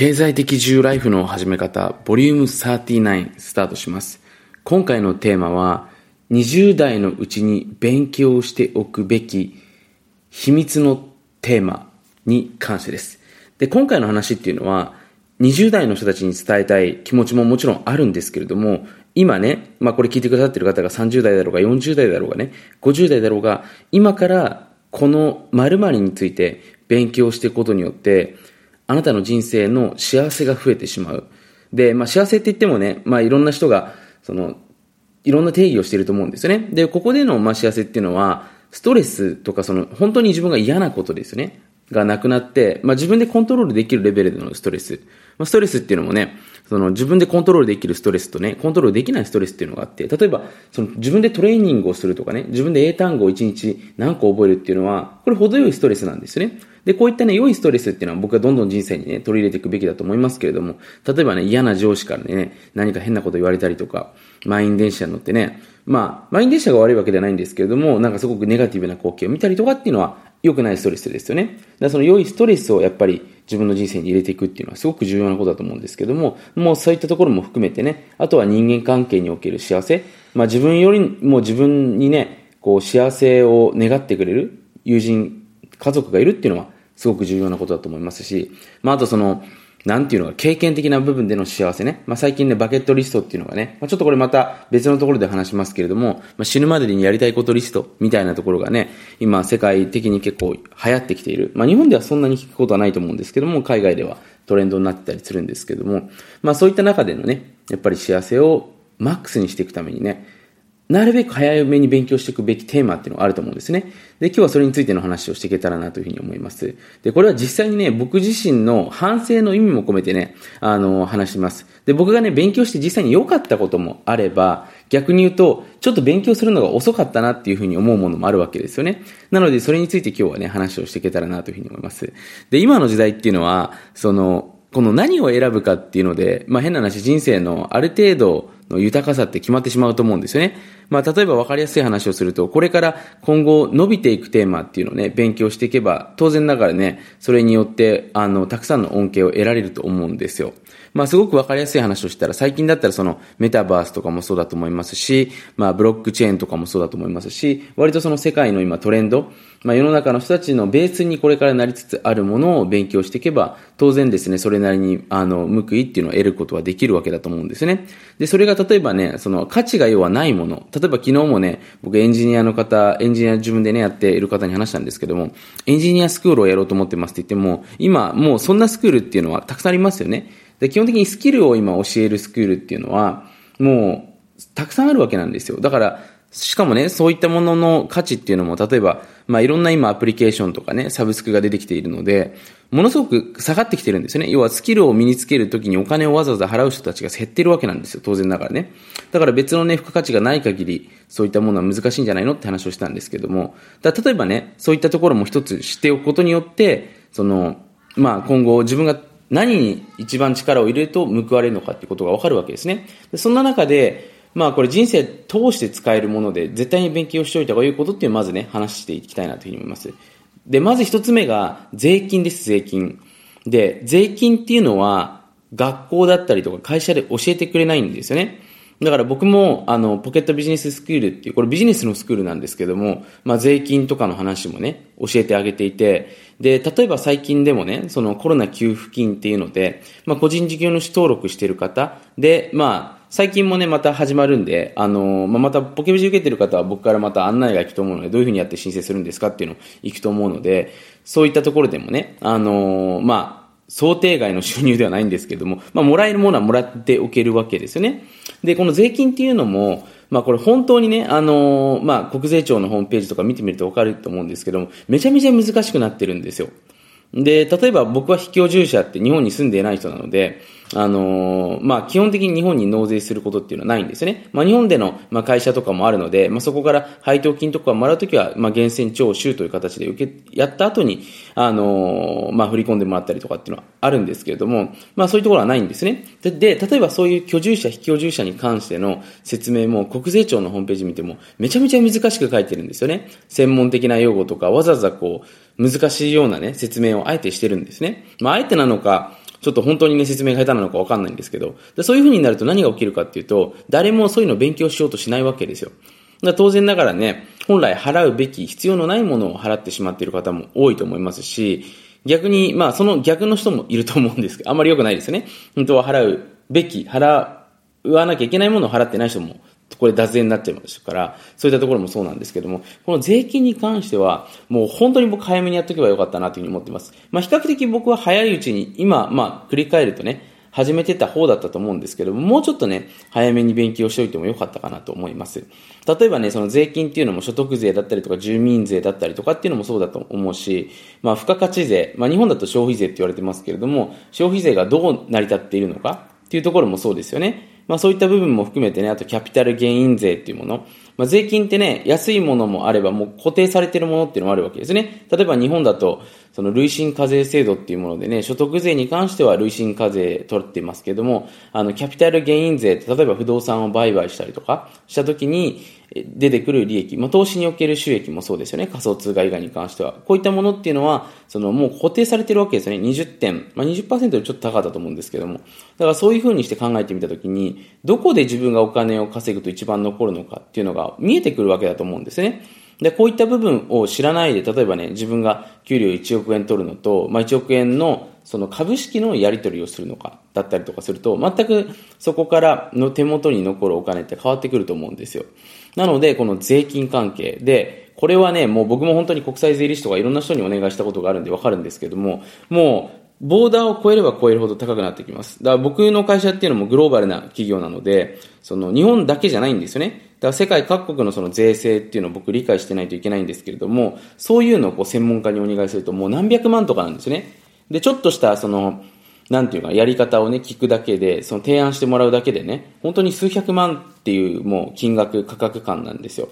経済的自由ライフの始め方、ボリューム39スタートします。今回のテーマは、20代のうちに勉強しておくべき秘密のテーマに関してです。で、今回の話っていうのは、20代の人たちに伝えたい気持ちももちろんあるんですけれども、今ね、まあこれ聞いてくださってる方が30代だろうが40代だろうがね、50代だろうが、今からこの〇〇について勉強していくことによって、あなたの人生の幸せが増えてしまう。で、まあ幸せって言ってもね、まあいろんな人が、その、いろんな定義をしていると思うんですよね。で、ここでの、まあ、幸せっていうのは、ストレスとか、その、本当に自分が嫌なことですね。がなくなって、まあ、自分でコントロールできるレベルでのストレス。まあ、ストレスっていうのもね、その自分でコントロールできるストレスとね、コントロールできないストレスっていうのがあって、例えば、その自分でトレーニングをするとかね、自分で英単語を1日何個覚えるっていうのは、これ程よいストレスなんですよね。で、こういったね、良いストレスっていうのは僕はどんどん人生にね、取り入れていくべきだと思いますけれども、例えばね、嫌な上司からね、何か変なこと言われたりとか、満員電車に乗ってね、まあ、満員電車が悪いわけではないんですけれども、なんかすごくネガティブな光景を見たりとかっていうのは、良くないストレスですよね。だその良いストレスをやっぱり自分の人生に入れていくっていうのはすごく重要なことだと思うんですけども、もうそういったところも含めてね、あとは人間関係における幸せ、まあ自分よりも自分にね、こう幸せを願ってくれる友人、家族がいるっていうのはすごく重要なことだと思いますし、まあ、あとその、なんていうのか、経験的な部分での幸せね。まあ、最近ね、バケットリストっていうのがね、まあ、ちょっとこれまた別のところで話しますけれども、まあ、死ぬまでにやりたいことリストみたいなところがね、今世界的に結構流行ってきている。まあ、日本ではそんなに聞くことはないと思うんですけども、海外ではトレンドになってたりするんですけども、まあ、そういった中でのね、やっぱり幸せをマックスにしていくためにね、なるべく早めに勉強していくべきテーマっていうのがあると思うんですね。で、今日はそれについての話をしていけたらなというふうに思います。で、これは実際にね、僕自身の反省の意味も込めてね、あの、話します。で、僕がね、勉強して実際に良かったこともあれば、逆に言うと、ちょっと勉強するのが遅かったなっていうふうに思うものもあるわけですよね。なので、それについて今日はね、話をしていけたらなというふうに思います。で、今の時代っていうのは、その、この何を選ぶかっていうので、まあ変な話、人生のある程度の豊かさって決まってしまうと思うんですよね。まあ例えば分かりやすい話をすると、これから今後伸びていくテーマっていうのをね、勉強していけば、当然ながらね、それによって、あの、たくさんの恩恵を得られると思うんですよ。まあすごく分かりやすい話をしたら、最近だったらそのメタバースとかもそうだと思いますし、まあブロックチェーンとかもそうだと思いますし、割とその世界の今トレンド、まあ世の中の人たちのベースにこれからなりつつあるものを勉強していけば、当然ですね、それなりに、あの、報いっていうのを得ることはできるわけだと思うんですね。で、それが例えばね、その価値が要はないもの。例えば昨日もね、僕エンジニアの方、エンジニア自分でね、やっている方に話したんですけども、エンジニアスクールをやろうと思ってますって言っても、今もうそんなスクールっていうのはたくさんありますよね。で、基本的にスキルを今教えるスクールっていうのは、もう、たくさんあるわけなんですよ。だから、しかもね、そういったものの価値っていうのも、例えば、まあいろんな今アプリケーションとかね、サブスクが出てきているので、ものすごく下がってきてるんですよね。要はスキルを身につけるときにお金をわざわざ払う人たちが減ってるわけなんですよ。当然ながらね。だから別のね、付加価値がない限り、そういったものは難しいんじゃないのって話をしたんですけども、だ例えばね、そういったところも一つ知っておくことによって、その、まあ今後自分が何に一番力を入れると報われるのかっていうことがわかるわけですね。でそんな中で、まあこれ人生通して使えるもので絶対に勉強しておいた方がいいことっていうのをまずね、話していきたいなというふうに思います。で、まず一つ目が税金です、税金。で、税金っていうのは学校だったりとか会社で教えてくれないんですよね。だから僕も、あの、ポケットビジネススクールっていう、これビジネスのスクールなんですけども、まあ税金とかの話もね、教えてあげていて、で、例えば最近でもね、そのコロナ給付金っていうので、まあ個人事業主登録してる方で、まあ、最近もね、また始まるんで、あの、まあ、またポケビジ受けてる方は僕からまた案内が行くと思うので、どういうふうにやって申請するんですかっていうのを行くと思うので、そういったところでもね、あの、まあ、想定外の収入ではないんですけども、まあ、もらえるものはもらっておけるわけですよね。で、この税金っていうのも、まあこれ本当にね、あのー、まあ国税庁のホームページとか見てみるとわかると思うんですけども、めちゃめちゃ難しくなってるんですよ。で、例えば僕は非居住者って日本に住んでいない人なので、あの、まあ、基本的に日本に納税することっていうのはないんですね。まあ、日本での、まあ、会社とかもあるので、まあ、そこから配当金とかもらうときは、まあ、源泉徴収という形で受け、やった後に、あの、まあ、振り込んでもらったりとかっていうのはあるんですけれども、まあ、そういうところはないんですね。で、で例えばそういう居住者、非居住者に関しての説明も、国税庁のホームページ見ても、めちゃめちゃ難しく書いてるんですよね。専門的な用語とか、わざわざこう、難しいようなね、説明をあえてしてるんですね。まあ、あえてなのか、ちょっと本当にね、説明が下手なのかわかんないんですけど、でそういう風になると何が起きるかっていうと、誰もそういうのを勉強しようとしないわけですよ。だ当然ながらね、本来払うべき必要のないものを払ってしまっている方も多いと思いますし、逆に、まあその逆の人もいると思うんですけど、あんまり良くないですよね。本当は払うべき、払わなきゃいけないものを払ってない人もこれ脱税になっちゃいますから、そういったところもそうなんですけども、この税金に関しては、もう本当に僕早めにやっとけばよかったなというふうに思っています。まあ比較的僕は早いうちに、今、まあ振り返るとね、始めてた方だったと思うんですけども、もうちょっとね、早めに勉強しておいてもよかったかなと思います。例えばね、その税金っていうのも所得税だったりとか住民税だったりとかっていうのもそうだと思うし、まあ、付加価値税、まあ、日本だと消費税って言われてますけれども、消費税がどう成り立っているのかっていうところもそうですよね。まあそういった部分も含めてね、あとキャピタルゲイン税っていうもの。まあ税金ってね、安いものもあればもう固定されてるものっていうのもあるわけですね。例えば日本だと、その累進課税制度っていうものでね、所得税に関しては累進課税取ってますけども、あの、キャピタルゲイン税って、例えば不動産を売買したりとかした時に、出てくる利益、まあ、投資における収益もそうですよね。仮想通貨以外に関しては。こういったものっていうのは、そのもう固定されてるわけですよね。20点。まあ、20%よりちょっと高かったと思うんですけども。だからそういうふうにして考えてみたときに、どこで自分がお金を稼ぐと一番残るのかっていうのが見えてくるわけだと思うんですね。で、こういった部分を知らないで、例えばね、自分が給料1億円取るのと、まあ、1億円のその株式のやり取りをするのか、だったりとかすると、全くそこからの手元に残るお金って変わってくると思うんですよ。なので、この税金関係で、これはね、もう僕も本当に国際税理士とかいろんな人にお願いしたことがあるんでわかるんですけども、もう、ボーダーを超えれば超えるほど高くなってきます。だから僕の会社っていうのもグローバルな企業なので、その日本だけじゃないんですよね。だから世界各国のその税制っていうのを僕理解してないといけないんですけれども、そういうのをこう専門家にお願いするともう何百万とかなんですよね。で、ちょっとしたその、なんていうか、やり方をね、聞くだけで、その提案してもらうだけでね、本当に数百万っていうもう金額、価格感なんですよ。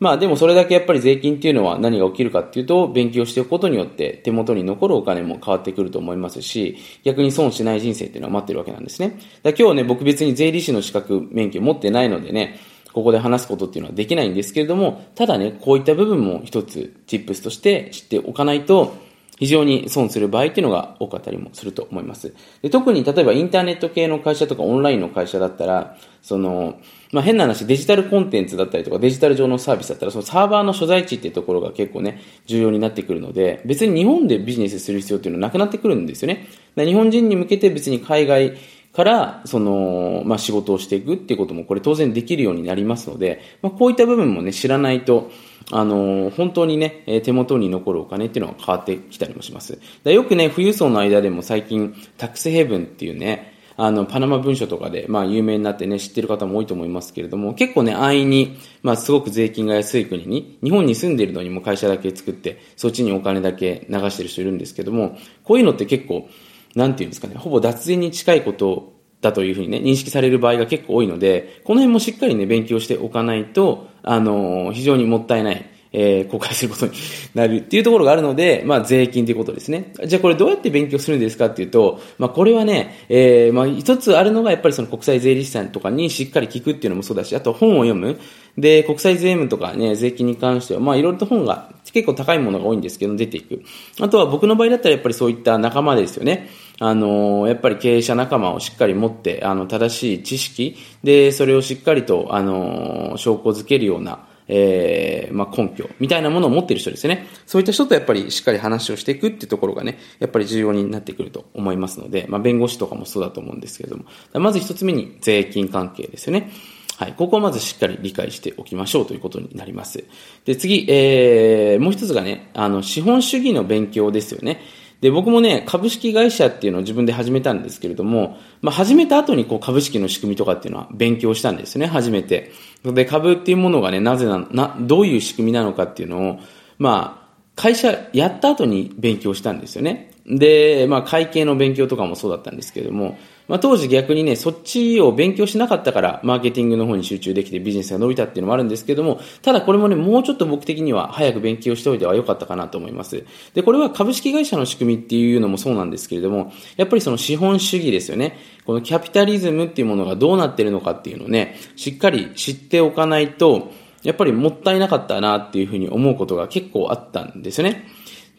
まあでもそれだけやっぱり税金っていうのは何が起きるかっていうと、勉強しておくことによって手元に残るお金も変わってくると思いますし、逆に損しない人生っていうのは待ってるわけなんですね。だ今日ね、僕別に税理士の資格免許持ってないのでね、ここで話すことっていうのはできないんですけれども、ただね、こういった部分も一つ、チップスとして知っておかないと、非常に損する場合っていうのが多かったりもすると思います。で特に例えばインターネット系の会社とかオンラインの会社だったら、その、まあ、変な話、デジタルコンテンツだったりとかデジタル上のサービスだったら、そのサーバーの所在地っていうところが結構ね、重要になってくるので、別に日本でビジネスする必要っていうのはなくなってくるんですよね。日本人に向けて別に海外から、その、まあ、仕事をしていくっていうことも、これ当然できるようになりますので、まあ、こういった部分もね、知らないと、あの、本当にね、手元に残るお金っていうのが変わってきたりもします。よくね、富裕層の間でも最近、タックスヘブンっていうね、あの、パナマ文書とかで、まあ、有名になってね、知ってる方も多いと思いますけれども、結構ね、安易に、まあ、すごく税金が安い国に、日本に住んでいるのにも会社だけ作って、そっちにお金だけ流してる人いるんですけども、こういうのって結構、なんていうんですかね、ほぼ脱税に近いことだというふうにね、認識される場合が結構多いので、この辺もしっかりね、勉強しておかないと、あの、非常にもったいない。えー、公開することになるっていうところがあるので、まあ、税金ということですね。じゃあこれどうやって勉強するんですかっていうと、まあ、これはね、えー、まあ、一つあるのがやっぱりその国際税理士さんとかにしっかり聞くっていうのもそうだし、あと本を読む。で、国際税務とかね、税金に関しては、まあ、いろいろと本が結構高いものが多いんですけど、出ていく。あとは僕の場合だったらやっぱりそういった仲間ですよね。あの、やっぱり経営者仲間をしっかり持って、あの、正しい知識で、それをしっかりと、あの、証拠づけるような、えー、まあ、根拠みたいなものを持っている人ですね。そういった人とやっぱりしっかり話をしていくっていうところがね、やっぱり重要になってくると思いますので、まあ、弁護士とかもそうだと思うんですけれども、まず一つ目に税金関係ですよね。はい。ここをまずしっかり理解しておきましょうということになります。で、次、えー、もう一つがね、あの、資本主義の勉強ですよね。で、僕もね、株式会社っていうのを自分で始めたんですけれども、まあ、始めた後にこう株式の仕組みとかっていうのは勉強したんですね、初めて。で、株っていうものがね、なぜな、な、どういう仕組みなのかっていうのを、まあ、会社やった後に勉強したんですよね。で、まあ、会計の勉強とかもそうだったんですけれども、まあ、当時逆にね、そっちを勉強しなかったから、マーケティングの方に集中できてビジネスが伸びたっていうのもあるんですけども、ただこれもね、もうちょっと僕的には早く勉強しておいてはよかったかなと思います。で、これは株式会社の仕組みっていうのもそうなんですけれども、やっぱりその資本主義ですよね。このキャピタリズムっていうものがどうなってるのかっていうのをね、しっかり知っておかないと、やっぱりもったいなかったなっていうふうに思うことが結構あったんですよね。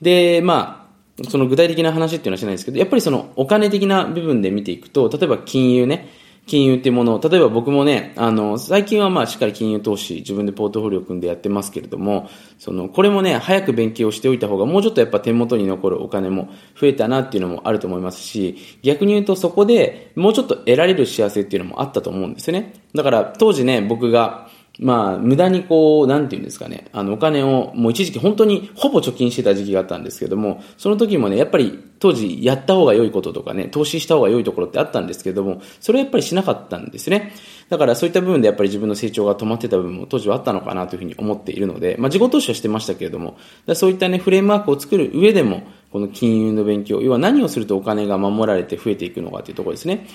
で、まあ、その具体的な話っていうのはしないんですけど、やっぱりそのお金的な部分で見ていくと、例えば金融ね、金融っていうものを、例えば僕もね、あの、最近はまあしっかり金融投資、自分でポートフォリオ組んでやってますけれども、その、これもね、早く勉強しておいた方が、もうちょっとやっぱ手元に残るお金も増えたなっていうのもあると思いますし、逆に言うとそこでもうちょっと得られる幸せっていうのもあったと思うんですよね。だから当時ね、僕が、まあ、無駄にこう、なんていうんですかね、あの、お金を、もう一時期本当にほぼ貯金してた時期があったんですけども、その時もね、やっぱり当時やった方が良いこととかね、投資した方が良いところってあったんですけども、それはやっぱりしなかったんですね。だからそういった部分でやっぱり自分の成長が止まってた部分も当時はあったのかなというふうに思っているので、まあ自己投資はしてましたけれども、そういったね、フレームワークを作る上でも、この金融の勉強、要は何をするとお金が守られて増えていくのかというところですね。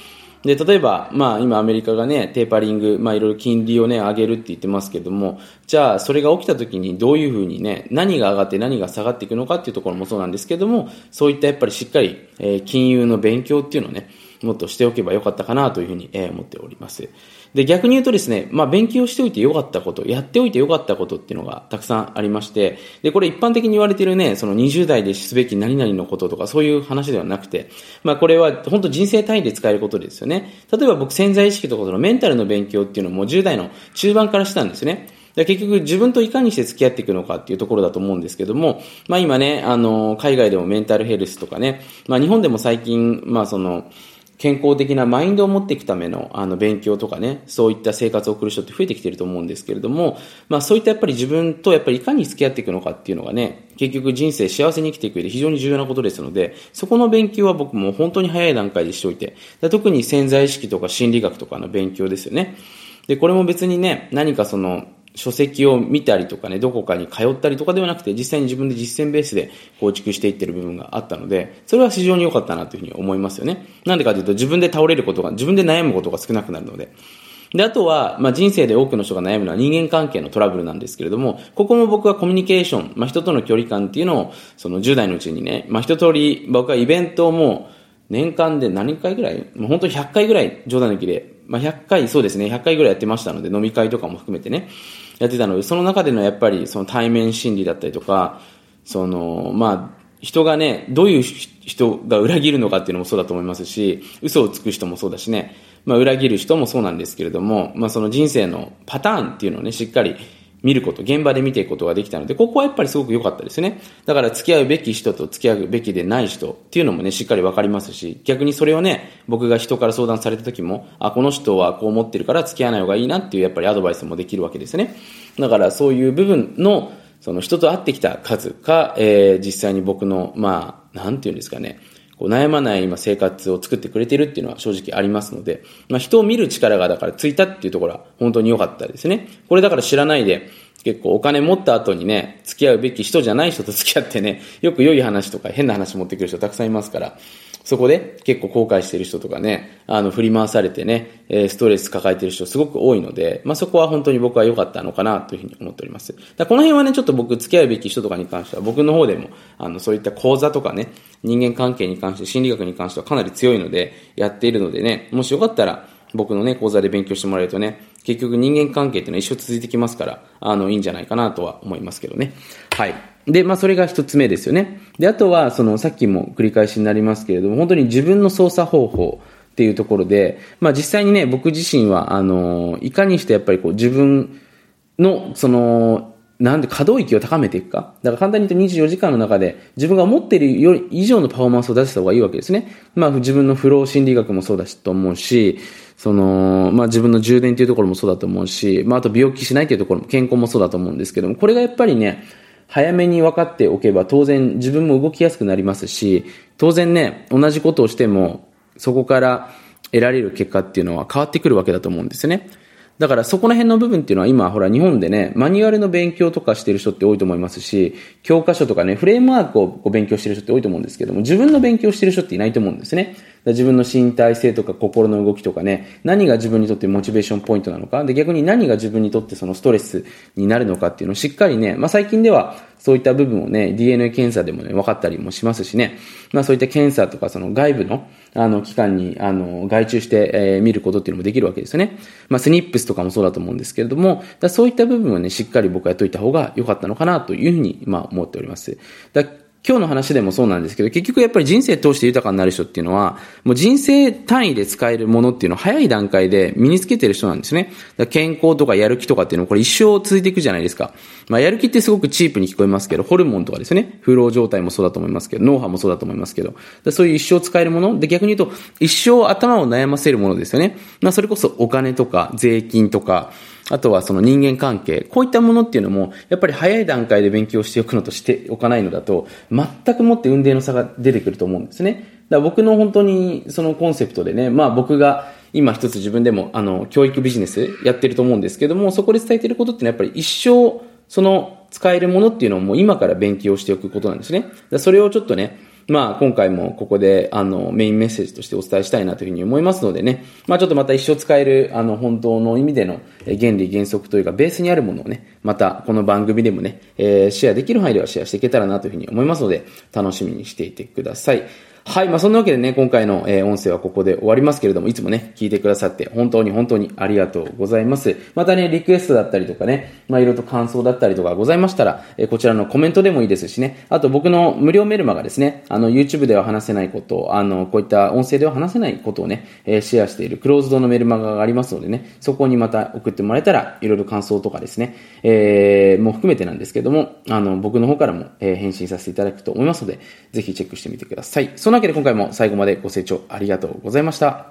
で、例えば、まあ今アメリカがね、テーパリング、まあいろいろ金利をね、上げるって言ってますけども、じゃあそれが起きた時にどういうふうにね、何が上がって何が下がっていくのかっていうところもそうなんですけども、そういったやっぱりしっかり、えー、金融の勉強っていうのをね、もっとしておけばよかったかなというふうに、思っております。で、逆に言うとですね、まあ、勉強しておいてよかったこと、やっておいてよかったことっていうのがたくさんありまして、で、これ一般的に言われているね、その20代ですべき何々のこととか、そういう話ではなくて、まあ、これは本当人生単位で使えることですよね。例えば僕潜在意識とかそのメンタルの勉強っていうのも10代の中盤からしたんですね。結局自分といかにして付き合っていくのかっていうところだと思うんですけども、まあ今ね、あの、海外でもメンタルヘルスとかね、まあ日本でも最近、まあその、健康的なマインドを持っていくためのあの勉強とかね、そういった生活を送る人って増えてきてると思うんですけれども、まあそういったやっぱり自分とやっぱりいかに付き合っていくのかっていうのがね、結局人生幸せに生きていく上で非常に重要なことですので、そこの勉強は僕も本当に早い段階でしておいて、特に潜在意識とか心理学とかの勉強ですよね。で、これも別にね、何かその、書籍を見たりとかね、どこかに通ったりとかではなくて、実際に自分で実践ベースで構築していってる部分があったので、それは非常に良かったなというふうに思いますよね。なんでかというと、自分で倒れることが、自分で悩むことが少なくなるので。で、あとは、まあ、人生で多くの人が悩むのは人間関係のトラブルなんですけれども、ここも僕はコミュニケーション、まあ、人との距離感っていうのを、その10代のうちにね、まあ、一通り僕はイベントも、年間で何回ぐらい？もう本当に100回ぐらい冗談抜きで、まあ、100回、そうですね、100回ぐらいやってましたので、飲み会とかも含めてね。やってたので、その中でのやっぱりその対面心理だったりとか、その、まあ、人がね、どういう人が裏切るのかっていうのもそうだと思いますし、嘘をつく人もそうだしね、まあ、裏切る人もそうなんですけれども、まあ、その人生のパターンっていうのをね、しっかり見ること、現場で見ていくことができたので、ここはやっぱりすごく良かったですね。だから付き合うべき人と付き合うべきでない人っていうのもね、しっかりわかりますし、逆にそれをね、僕が人から相談された時も、あ、この人はこう思ってるから付き合わない方がいいなっていうやっぱりアドバイスもできるわけですね。だからそういう部分の、その人と会ってきた数か、えー、実際に僕の、まあ、なんていうんですかね、こう悩まない今生活を作ってくれてるっていうのは正直ありますので、まあ、人を見る力がだからついたっていうところは本当に良かったですね。これだから知らないで、結構お金持った後にね、付き合うべき人じゃない人と付き合ってね、よく良い話とか変な話持ってくる人たくさんいますから、そこで結構後悔してる人とかね、あの、振り回されてね、えストレス抱えてる人すごく多いので、まあ、そこは本当に僕は良かったのかなというふうに思っております。だこの辺はね、ちょっと僕付き合うべき人とかに関しては、僕の方でも、あの、そういった講座とかね、人間関係に関して、心理学に関してはかなり強いので、やっているのでね、もしよかったら、僕のね、講座で勉強してもらえるとね、結局人間関係っていうのは一生続いてきますから、あの、いいんじゃないかなとは思いますけどね。はい。で、まあ、それが一つ目ですよね。で、あとは、その、さっきも繰り返しになりますけれども、本当に自分の操作方法っていうところで、まあ、実際にね、僕自身は、あの、いかにしてやっぱりこう、自分の、その、なんで可動域を高めていくか。だから簡単に言うと24時間の中で自分が持っているより以上のパフォーマンスを出した方がいいわけですね。まあ自分のフロー心理学もそうだしと思うし、その、まあ自分の充電っていうところもそうだと思うし、まああと病気しないっていうところも健康もそうだと思うんですけども、これがやっぱりね、早めに分かっておけば当然自分も動きやすくなりますし、当然ね、同じことをしてもそこから得られる結果っていうのは変わってくるわけだと思うんですよね。だからそこら辺の部分っていうのは今、ほら日本でね、マニュアルの勉強とかしてる人って多いと思いますし、教科書とかね、フレームワークを勉強してる人って多いと思うんですけども、自分の勉強してる人っていないと思うんですね。自分の身体性とか心の動きとかね、何が自分にとってモチベーションポイントなのか、で逆に何が自分にとってそのストレスになるのかっていうのをしっかりね、まあ最近ではそういった部分をね、DNA 検査でもね、分かったりもしますしね、まあそういった検査とかその外部の、あの、機関に、あの、外注して、えー、見ることっていうのもできるわけですよね。まあスニップスとかもそうだと思うんですけれども、だそういった部分をね、しっかり僕はやっといた方が良かったのかなというふうに、まあ思っております。だ今日の話でもそうなんですけど、結局やっぱり人生通して豊かになる人っていうのは、もう人生単位で使えるものっていうのを早い段階で身につけてる人なんですね。健康とかやる気とかっていうのはこれ一生続いていくじゃないですか。まあやる気ってすごくチープに聞こえますけど、ホルモンとかですね、風老状態もそうだと思いますけど、脳波もそうだと思いますけど、そういう一生使えるもので逆に言うと、一生頭を悩ませるものですよね。まあそれこそお金とか税金とか、あとはその人間関係、こういったものっていうのも、やっぱり早い段階で勉強しておくのとしておかないのだと、全くもって運命の差が出てくると思うんですね。だから僕の本当にそのコンセプトでね、まあ僕が今一つ自分でもあの教育ビジネスやってると思うんですけども、そこで伝えてることってのはやっぱり一生その使えるものっていうのをもう今から勉強しておくことなんですね。それをちょっとね、まあ、今回もここで、あの、メインメッセージとしてお伝えしたいなというふうに思いますのでね、まあ、ちょっとまた一生使える、あの、本当の意味での原理原則というか、ベースにあるものをね、また、この番組でもね、えー、シェアできる範囲ではシェアしていけたらなというふうに思いますので、楽しみにしていてください。はい。まあ、そんなわけでね、今回の、え、音声はここで終わりますけれども、いつもね、聞いてくださって、本当に本当にありがとうございます。またね、リクエストだったりとかね、まあ、いろいろと感想だったりとかございましたら、え、こちらのコメントでもいいですしね、あと僕の無料メルマがですね、あの、YouTube では話せないこと、あの、こういった音声では話せないことをね、え、シェアしているクローズドのメルマガがありますのでね、そこにまた送ってもらえたら、いろいろ感想とかですね、えー、もう含めてなんですけども、あの、僕の方からも、え、返信させていただくと思いますので、ぜひチェックしてみてください。そんなわけで今回も最後までご清聴ありがとうございました。